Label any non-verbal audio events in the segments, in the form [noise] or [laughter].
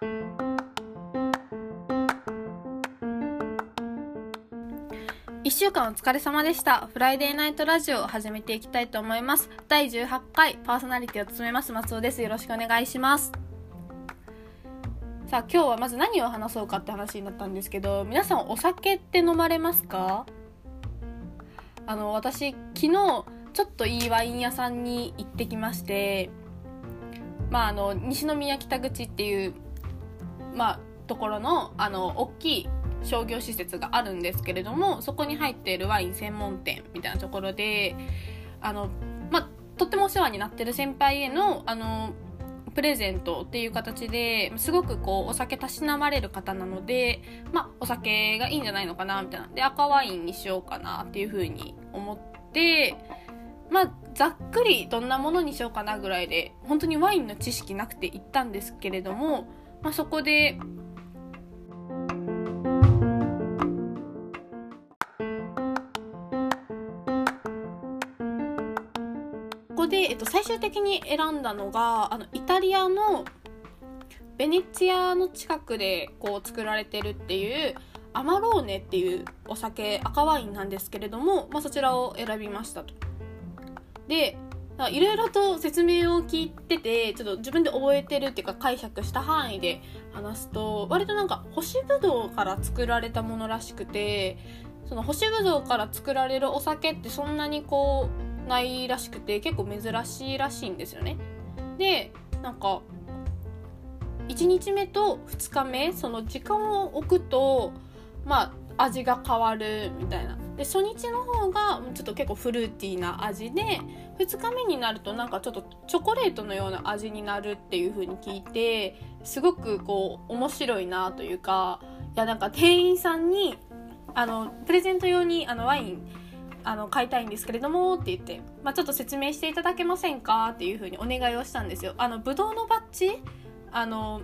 1週間お疲れ様でした。フライデーナイトラジオを始めていきたいと思います。第18回パーソナリティを務めます松尾です。よろしくお願いします。さあ今日はまず何を話そうかって話になったんですけど、皆さんお酒って飲まれますか？あの、私昨日ちょっといいワイン屋さんに行ってきまして、まああの、西宮北口っていう、まあ、ところの、あの、大きい商業施設があるんですけれどもそこに入っているワイン専門店みたいなところであの、ま、とってもお世話になってる先輩へのあのプレゼントっていう形ですごくこうお酒たしなまれる方なので、ま、お酒がいいんじゃないのかなみたいな。で赤ワインにしようかなっていうふうに思ってまあ、ざっくりどんなものにしようかなぐらいで本当にワインの知識なくて行ったんですけれども、まあ、そこでここで、えっと、最終的に選んだのがあのイタリアのベネチアの近くでこう作られてるっていうアマローネっていうお酒赤ワインなんですけれども、まあ、そちらを選びましたと。でいろいろと説明を聞いててちょっと自分で覚えてるっていうか解釈した範囲で話すと割となんか干しぶどうから作られたものらしくてその干しぶどうから作られるお酒ってそんなにこうないらしくて結構珍しいらしいんですよね。でなんか1日目と2日目その時間を置くとまあ味が変わるみたいなで初日の方がちょっと結構フルーティーな味で2日目になるとなんかちょっとチョコレートのような味になるっていう風に聞いてすごくこう面白いなというかいやなんか店員さんにあのプレゼント用にあのワインあの買いたいんですけれどもって言って、まあ、ちょっと説明していただけませんかっていう風にお願いをしたんですよ。あのブドウのバッジあの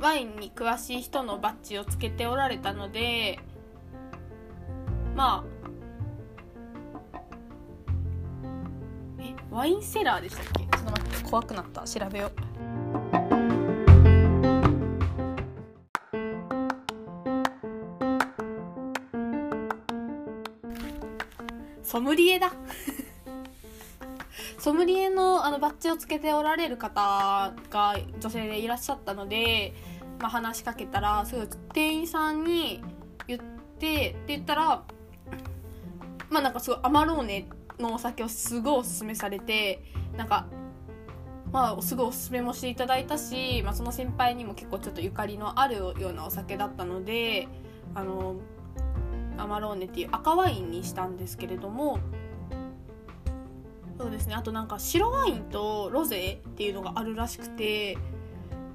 ワインに詳しい人のバッジをつけておられたのでまあえワインセラーでしたっけ？ちょっと待って怖くなった。調べよう。ソムリエだ。[laughs] ソムリエのあのバッジをつけておられる方が女性でいらっしゃったので、まあ、話しかけたらすごい店員さんに言ってって言ったらまあなんかすごいアマローネのお酒をすごいおすすめされてなんかまあすごいおすすめもしていただいたし、まあ、その先輩にも結構ちょっとゆかりのあるようなお酒だったのであのアマローネっていう赤ワインにしたんですけれどもそうですねあとなんか白ワインとロゼっていうのがあるらしくて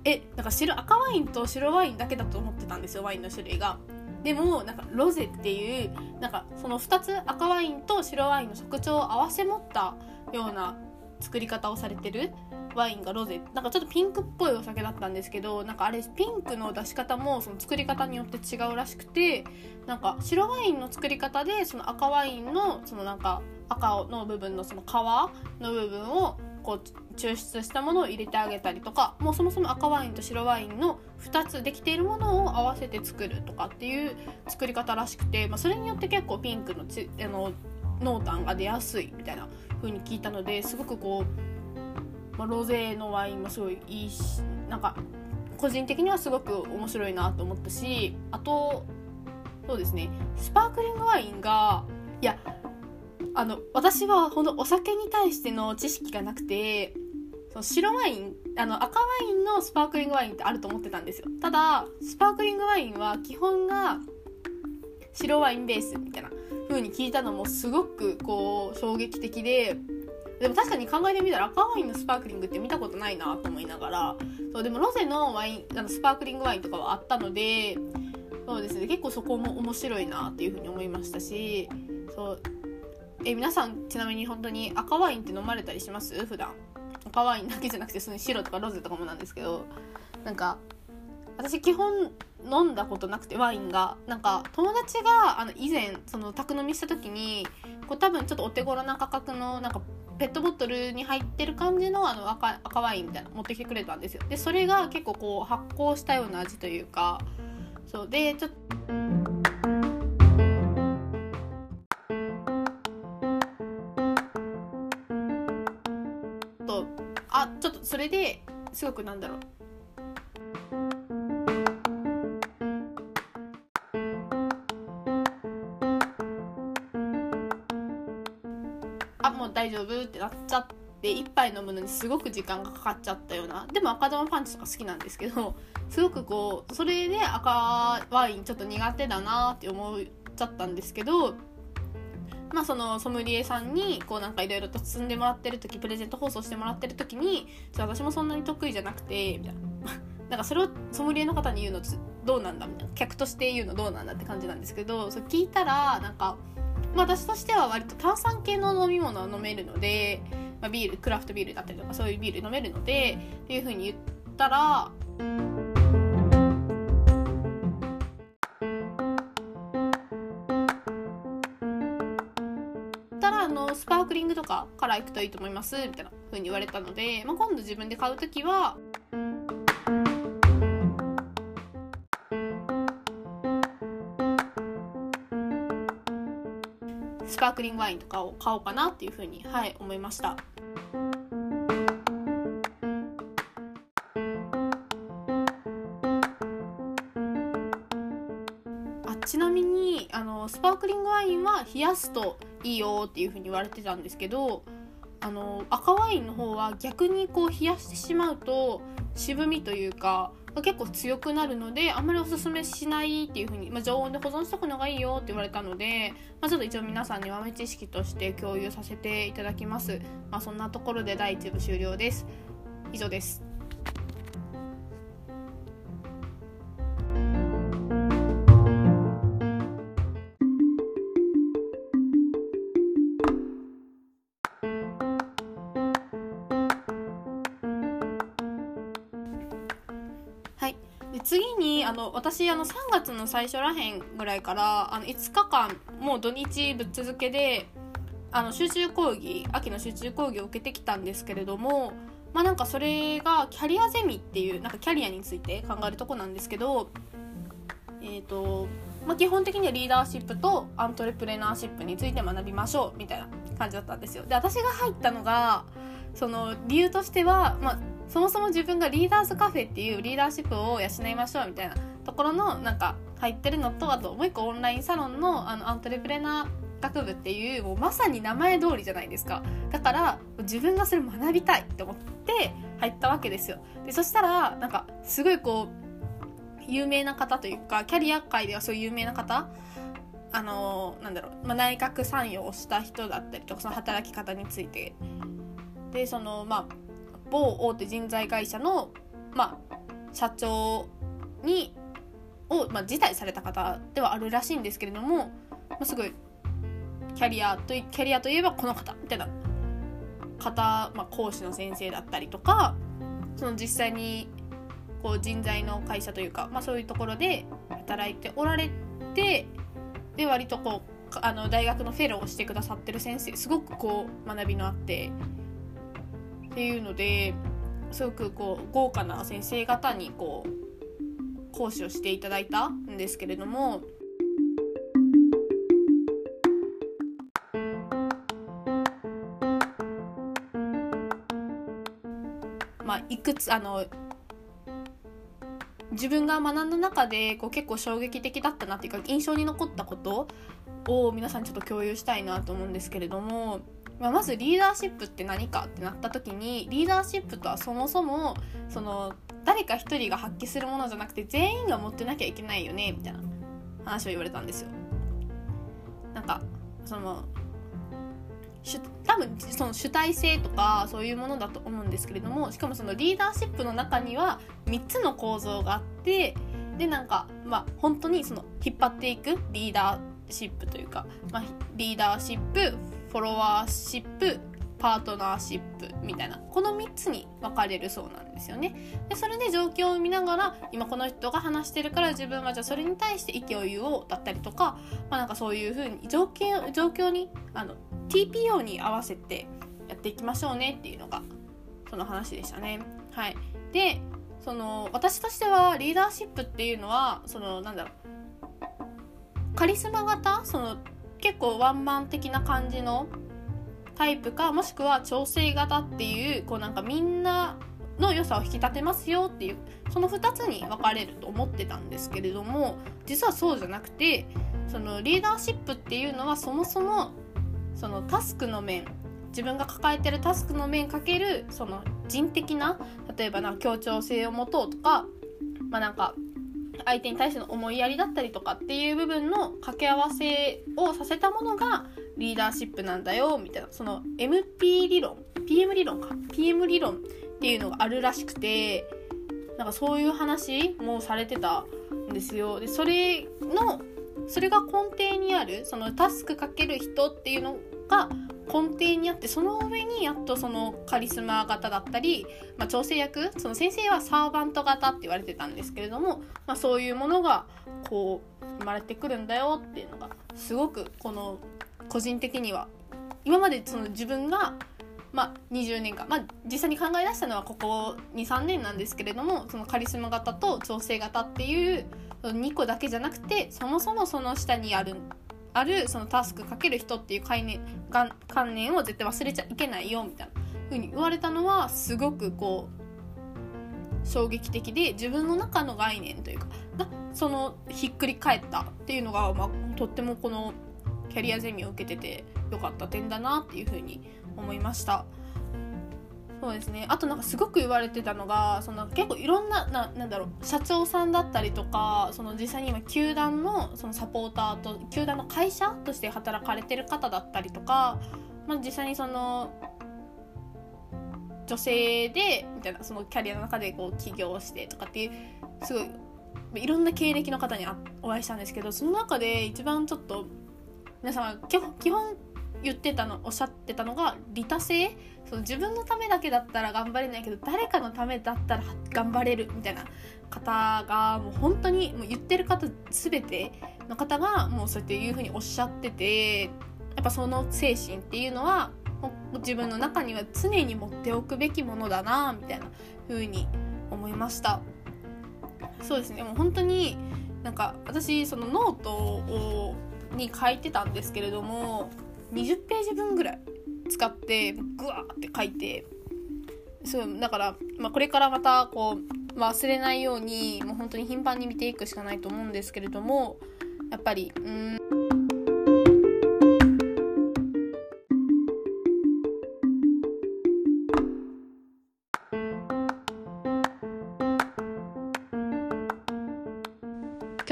えなんか白赤ワインと白ワインだけだと思ってたんですよワインの種類が。でもなんかロゼっていうなんかその2つ赤ワインと白ワインの特徴を合わせ持ったような作り方をされてるワインがロゼ。なんかちょっとピンクっぽいお酒だったんですけどなんかあれピンクの出し方もその作り方によって違うらしくてなんか白ワインの作り方でその赤ワインのそのなんか赤の部分のその皮の部分をこう抽出したものを入れてあげたりとかもうそもそも赤ワインと白ワインの2つできているものを合わせて作るとかっていう作り方らしくて、まあ、それによって結構ピンクのちあの濃淡が出やすいみたいな風に聞いたのですごくこう、まあ、ロゼのワインもすごいいいしなんか個人的にはすごく面白いなと思ったしあとそうですねスパークリングワインがいやあの私はほんとお酒に対しての知識がなくてその白ワインあの赤ワインのスパークリングワインってあると思ってたんですよ。ただスパークリングワインは基本が白ワインベースみたいな風に聞いたのもすごくこう衝撃的ででも確かに考えてみたら赤ワインのスパークリングって見たことないなと思いながらそうでもロゼのワインあのスパークリングワインとかはあったのでそうですね結構そこも面白いなっていう風に思いましたしそうえ皆さんちなみに本当に赤ワインって飲まれたりします？普段。赤ワインだけじゃなくてその白とかロゼとかもなんですけど。なんか私基本飲んだことなくてワインが。なんか友達があの以前その宅飲みした時にこう多分ちょっとお手頃な価格のなんかペットボトルに入ってる感じのあの赤赤ワインみたいな持ってきてくれたんですよ。でそれが結構こう発酵したような味というか。そう。でちょっとそれですごくなんだろう。あもう大丈夫ってなっちゃって一杯飲むのにすごく時間がかかっちゃったような。でも赤玉パンチとか好きなんですけどすごくこうそれで赤ワインちょっと苦手だなって思っちゃったんですけどまあそのソムリエさんにこうなんかいろいろと包んでもらってる時プレゼント放送してもらってる時に私もそんなに得意じゃなくてみたいな。[laughs] なんかそれをソムリエの方に言うのどうなんだみたいな。客として言うのどうなんだって感じなんですけどそ聞いたらなんかまあ、私としては割と炭酸系の飲み物は飲めるので、まあ、ビールクラフトビールだったりとかそういうビール飲めるのでっていうふうに言ったらパークリングとかから行くといいと思いますみたいなふうに言われたので、まあ、今度自分で買う時はスパークリングワインとかを買おうかなっていうふうに、はい、思いました。スパークリングワインは冷やすといいよっていうふうに言われてたんですけどあの赤ワインの方は逆にこう冷やしてしまうと渋みというか結構強くなるのであんまりおすすめしないっていう風に、まあ、常温で保存しとくのがいいよって言われたので、まあ、ちょっと一応皆さんに豆知識として共有させていただきます、まあ、そんなところで第1部終了です。以上です。で次にあの私あの3月の最初らへんぐらいからあの5日間もう土日ぶっ続けであの集中講義秋の集中講義を受けてきたんですけれどもまあなんかそれがキャリアゼミっていうなんかキャリアについて考えるとこなんですけどえっ、ー、とまあ、基本的にはリーダーシップとアントレプレナーシップについて学びましょうみたいな感じだったんですよ。で私が入ったのがその理由としては、まあ、そもそも自分がリーダーズカフェっていうリーダーシップを養いましょうみたいなところのなんか入ってるのとあともう一個オンラインサロンのあのアントレプレナー学部っていうもうまさに名前通りじゃないですか。だから自分がそれ学びたいって思って入ったわけですよ。でそしたらなんかすごいこう有名な方というかキャリア界ではそういう有名な方あのなんだろう、まあ、内閣参与をした人だったりとかその働き方について。でそのまあ某大手人材会社の、まあ、社長にを、まあ、辞退された方ではあるらしいんですけれども、まあ、すごいキャリアとキャリアといえばこの方みたいな方、まあ、講師の先生だったりとかその実際にこう人材の会社というか、まあ、そういうところで働いておられてで割とこうあの大学のフェローをしてくださってる先生すごくこう学びのあってっていうのですごくこう豪華な先生方にこう講師をしていただいたんですけれどもまあいくつあの自分が学んだ中でこう結構衝撃的だったなっていうか印象に残ったことを皆さんちょっと共有したいなと思うんですけれどもまあ、まずリーダーシップって何かってなった時にリーダーシップとはそもそもその誰か一人が発揮するものじゃなくて全員が持ってなきゃいけないよねみたいな話を言われたんですよ。なんかその多分その主体性とかそういうものだと思うんですけれどもしかもそのリーダーシップの中には3つの構造があってでなんかまあ本当にその引っ張っていくリーダーシップというか、まあ、リーダーシップフォロワーシップパートナーシップみたいな。この3つに分かれるそうなんですよね。でそれで状況を見ながら今この人が話してるから自分はじゃあそれに対して意見を言おうだったりとか,、まあ、なんかそういうふうに状況状況にあの TPO に合わせてやっていきましょうねっていうのがその話でしたね。はい、でその私としてはリーダーシップっていうのはそのなんだろうカリスマ型？その結構ワンマン的な感じのタイプかもしくは調整型っていうこうなんかみんなの良さを引き立てますよっていうその2つに分かれると思ってたんですけれども実はそうじゃなくてそのリーダーシップっていうのはそもそもそのタスクの面自分が抱えてるタスクの面かけるその人的な例えばな協調性を持とうとかまあなんか相手に対しての思いやりだったりとかっていう部分の掛け合わせをさせたものがリーダーシップなんだよみたいなその MP 理論 PM 理論か PM 理論っていうのがあるらしくてなんかそういう話もされてたんですよ。でそれのそれが根底にあるそのタスクかける人っていうのが根底にあってその上にやっとそのカリスマ型だったり、まあ、調整役その先生はサーバント型って言われてたんですけれども、まあ、そういうものがこう生まれてくるんだよっていうのがすごくこの個人的には今までその自分がまあ、20年間、まあ、実際に考え出したのはここ23年なんですけれどもそのカリスマ型と調整型っていう2個だけじゃなくてそもそもその下にあるあるそのタスクかける人っていう概念が観念を絶対忘れちゃいけないよみたいな風に言われたのはすごくこう衝撃的で自分の中の概念というかがそのひっくり返ったっていうのが、まあ、とってもこのキャリアゼミを受けててよかった点だなっていうふうに思いました。そうですね。あとなんかすごく言われてたのがその結構いろんなななんだろう社長さんだったりとかその実際に今球団のそのサポーターと球団の会社として働かれてる方だったりとか、まあ、実際にその女性でみたいなそのキャリアの中でこう起業してとかっていうすごいいろんな経歴の方にお会いしたんですけどその中で一番ちょっと皆様基本言ってたのおっしゃってたのが利他性？その自分のためだけだったら頑張れないけど誰かのためだったら頑張れるみたいな方がもう本当にもう言ってる方全ての方がもうそうやっていうふうにおっしゃっててやっぱその精神っていうのは自分の中には常に持っておくべきものだなみたいな風に思いました。そうですね。もう本当になんか私そのノートをに書いてたんですけれども20ページ分ぐらい使ってグワーって書いてそうだから、まあ、これからまたこう忘れないようにもう本当に頻繁に見ていくしかないと思うんですけれどもやっぱりうん。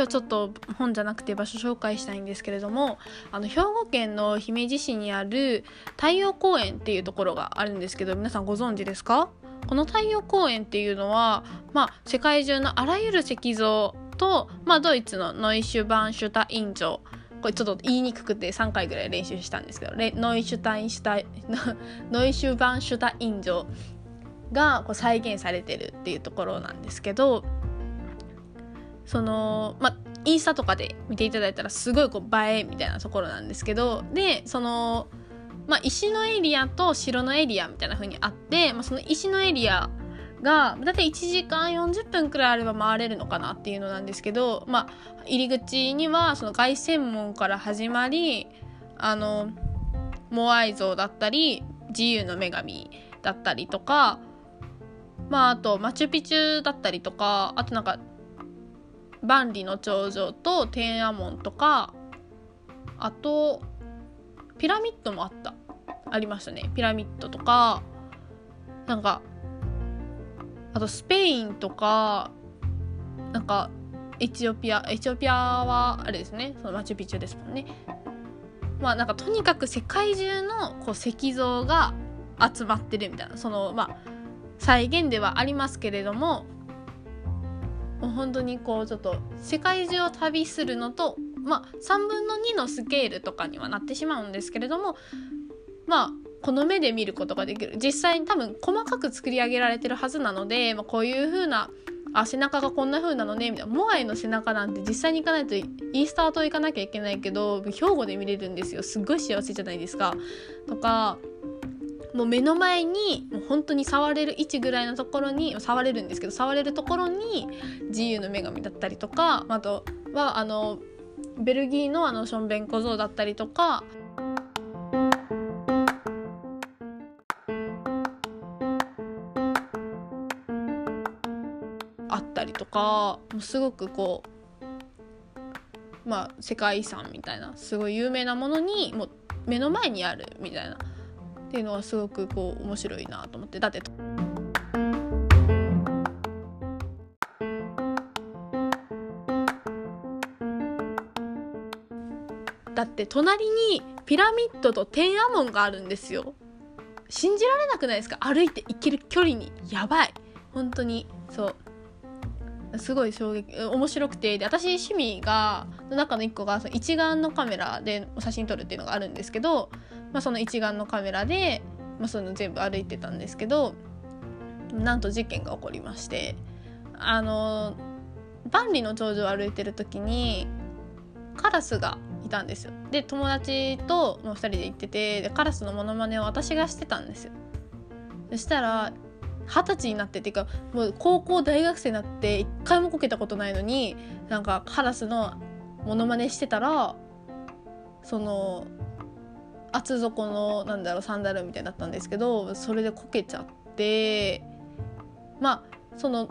ちょっと本じゃなくて場所紹介したいんですけれどもあの兵庫県の姫路市にある太陽公園っていうところがあるんですけど皆さんご存知ですか？この太陽公園っていうのは、まあ、世界中のあらゆる石像と、まあ、ドイツのノイシュバンシュタイン城これちょっと言いにくくて3回ぐらい練習したんですけどノイシュタインシュタイ [laughs] ノイシュバンシュタイン城がこう再現されてるっていうところなんですけどそのまインスタとかで見ていただいたらすごいこう映えみたいなところなんですけどでその、まあ、石のエリアと城のエリアみたいな風にあって、まあ、その石のエリアがだいたい1時間40分くらいあれば回れるのかなっていうのなんですけど、まあ、入り口にはその凱旋門から始まりあのモアイ像だったり自由の女神だったりとかまああとマチュピチュだったりとかあとなんか万里の長城と天安門とかあとピラミッドもあった。ありましたね。ピラミッドとかなんかあとスペインとかなんかエチオピアエチオピアはあれですね。そのマチュピチュですもんね。まあなんかとにかく世界中のこう石像が集まってるみたいな。そのまあ再現ではありますけれどももう本当にこうちょっと世界中を旅するのとまあ3分の2のスケールとかにはなってしまうんですけれどもまあこの目で見ることができる。実際に多分細かく作り上げられてるはずなので、まあ、こういう風なあ背中がこんな風なのねみたいな。モアイの背中なんて実際に行かないとインスタート行かなきゃいけないけど兵庫で見れるんですよ。すっごい幸せじゃないですか。とかもう目の前にもう本当に触れる位置ぐらいのところに触れるんですけど触れるところに自由の女神だったりとかあとはあのベルギーのあのションベン小僧だったりとか。あったりとかもうすごくこうまあ世界遺産みたいなすごい有名なものにもう目の前にあるみたいな。っていうのはすごくこう面白いなと思って。だってだって隣にピラミッドと天安門があるんですよ。信じられなくないですか？歩いて行ける距離に。やばい。本当に。そう。すごい衝撃。面白くて。で私趣味がの中の1個がその一眼のカメラで写真撮るっていうのがあるんですけど、まあ、その一眼のカメラで、まあ、その全部歩いてたんですけどなんと事件が起こりましてあの万里の長城を歩いてる時にカラスがいたんですよ。で友達ともう2人で行っててでカラスのモノマネを私がしてたんですよ。そしたら二十歳になってっていうかもう高校大学生になって一回もこけたことないのになんかカラスのモノマネしてたらその厚底のなんだろうサンダルみたいだったんですけどそれでこけちゃってまあその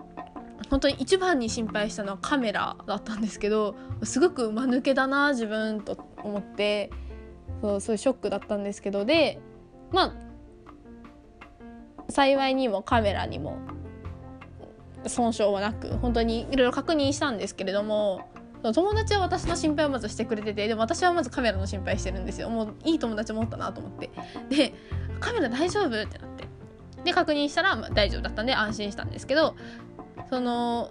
本当に一番に心配したのはカメラだったんですけどすごく間抜けだな自分と思ってそうそういうショックだったんですけどでまあ幸いにもカメラにも損傷はなく本当にいろいろ確認したんですけれども友達は私の心配をまずしてくれててでも私はまずカメラの心配してるんですよ。もういい友達持ったなと思って。でカメラ大丈夫？ってなって。で確認したら、まあ、大丈夫だったんで安心したんですけどその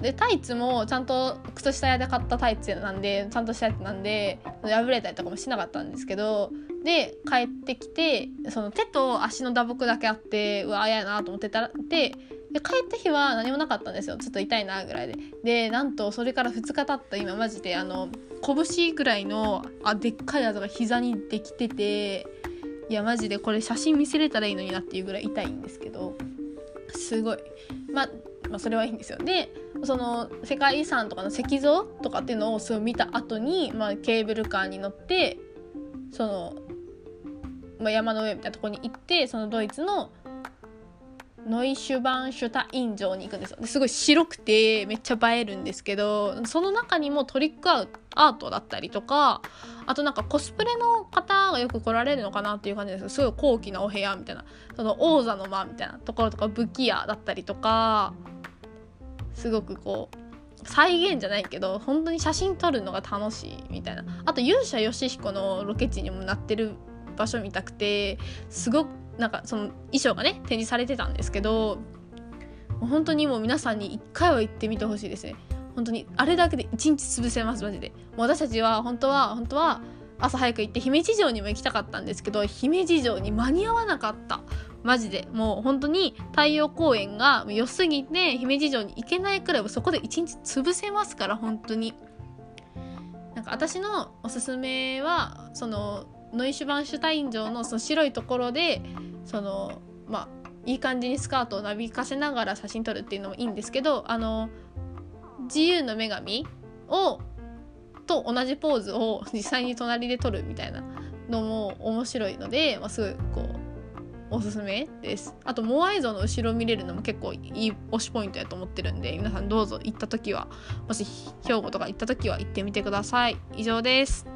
でタイツもちゃんと靴下屋で買ったタイツなんでちゃんとしたやつなんで破れたりとかもしなかったんですけどで帰ってきてその手と足の打撲だけあってうわ嫌やなと思ってたらでで帰った日は何もなかったんですよ。ちょっと痛いなぐらいで。でなんとそれから2日経った。今マジであの拳ぐらいのあでっかいやつが膝にできてていやマジでこれ写真見せれたらいいのになっていうぐらい痛いんですけどすごい。まあまあ、それはいいんですよ。でその世界遺産とかの石像とかっていうのをすごい見た後に、まあ、ケーブルカーに乗ってその、まあ、山の上みたいなとこに行ってそのドイツのノイシュバンシュタイン城に行くんですよ。ですごい白くてめっちゃ映えるんですけどその中にもトリックアートだったりとかあとなんかコスプレの方がよく来られるのかなっていう感じです。すごい高貴なお部屋みたいな。その王座の間みたいなところとか武器屋だったりとかすごくこう再現じゃないけど本当に写真撮るのが楽しいみたいな。あと勇者ヨシヒコのロケ地にもなってる場所見たくてすごくなんかその衣装がね展示されてたんですけど本当にもう皆さんに一回は行ってみてほしいですね。本当にあれだけで一日潰せますマジで。私たちは本当は本当は朝早く行って姫路城にも行きたかったんですけど姫路城に間に合わなかった。マジで。もう本当に太陽公園が良すぎて姫路城に行けないくらいそこで一日潰せますから本当に。なんか私のおすすめはそのノイシュバンシュタイン城のその白いところでそのまあいい感じにスカートをなびかせながら写真撮るっていうのもいいんですけどあの自由の女神をと同じポーズを実際に隣で撮るみたいなのも面白いので、まあ、すごいこうおすすめです。あとモアイ像の後ろ見れるのも結構いい推しポイントやと思ってるんで皆さんどうぞ行った時はもし兵庫とか行った時は行ってみてください。以上です。